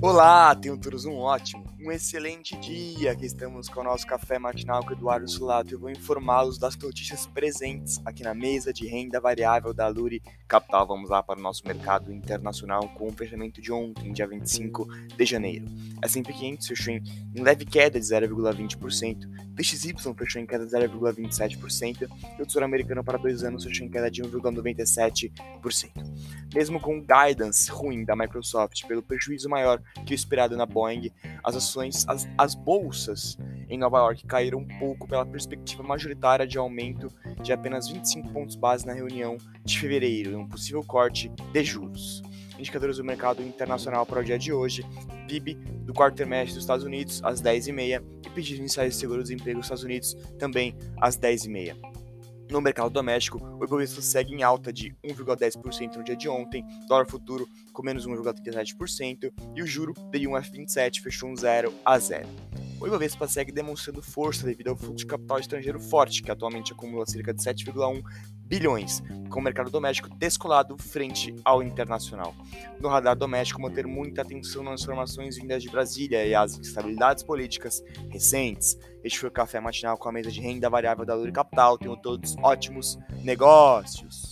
Olá, tenham todos um ótimo, um excelente dia. Aqui estamos com o nosso café matinal com Eduardo Sulato. Eu vou informá-los das notícias presentes aqui na mesa de renda variável da Luri Capital. Vamos lá para o nosso mercado internacional com o fechamento de ontem, dia 25 de janeiro. S&P 500 fechou em leve queda de 0,20%, DXY fechou em queda de 0,27% e o Tesouro Americano para dois anos fechou em queda de 1,97%. Mesmo com guidance ruim da Microsoft pelo prejuízo maior que o esperado na Boeing, as ações, as, as bolsas em Nova York caíram um pouco pela perspectiva majoritária de aumento de apenas 25 pontos base na reunião de fevereiro, e um possível corte de juros. Indicadores do mercado internacional para o dia de hoje, PIB do quarto trimestre dos Estados Unidos às 10h30 e pedidos iniciais de seguro-desemprego dos Estados Unidos também às 10h30. No mercado doméstico, o Ibovespa segue em alta de 1,10% no dia de ontem, dólar futuro com menos 1,37% e o juro DI1F27 fechou um 0 a 0. O Ibovespa segue demonstrando força devido ao fluxo de capital estrangeiro forte, que atualmente acumula cerca de 7,1 bilhões, com o mercado doméstico descolado frente ao internacional. No radar doméstico, manter muita atenção nas informações vindas de Brasília e as instabilidades políticas recentes. Este foi o Café Matinal com a mesa de renda variável da Lura Capital. Tenham todos ótimos negócios!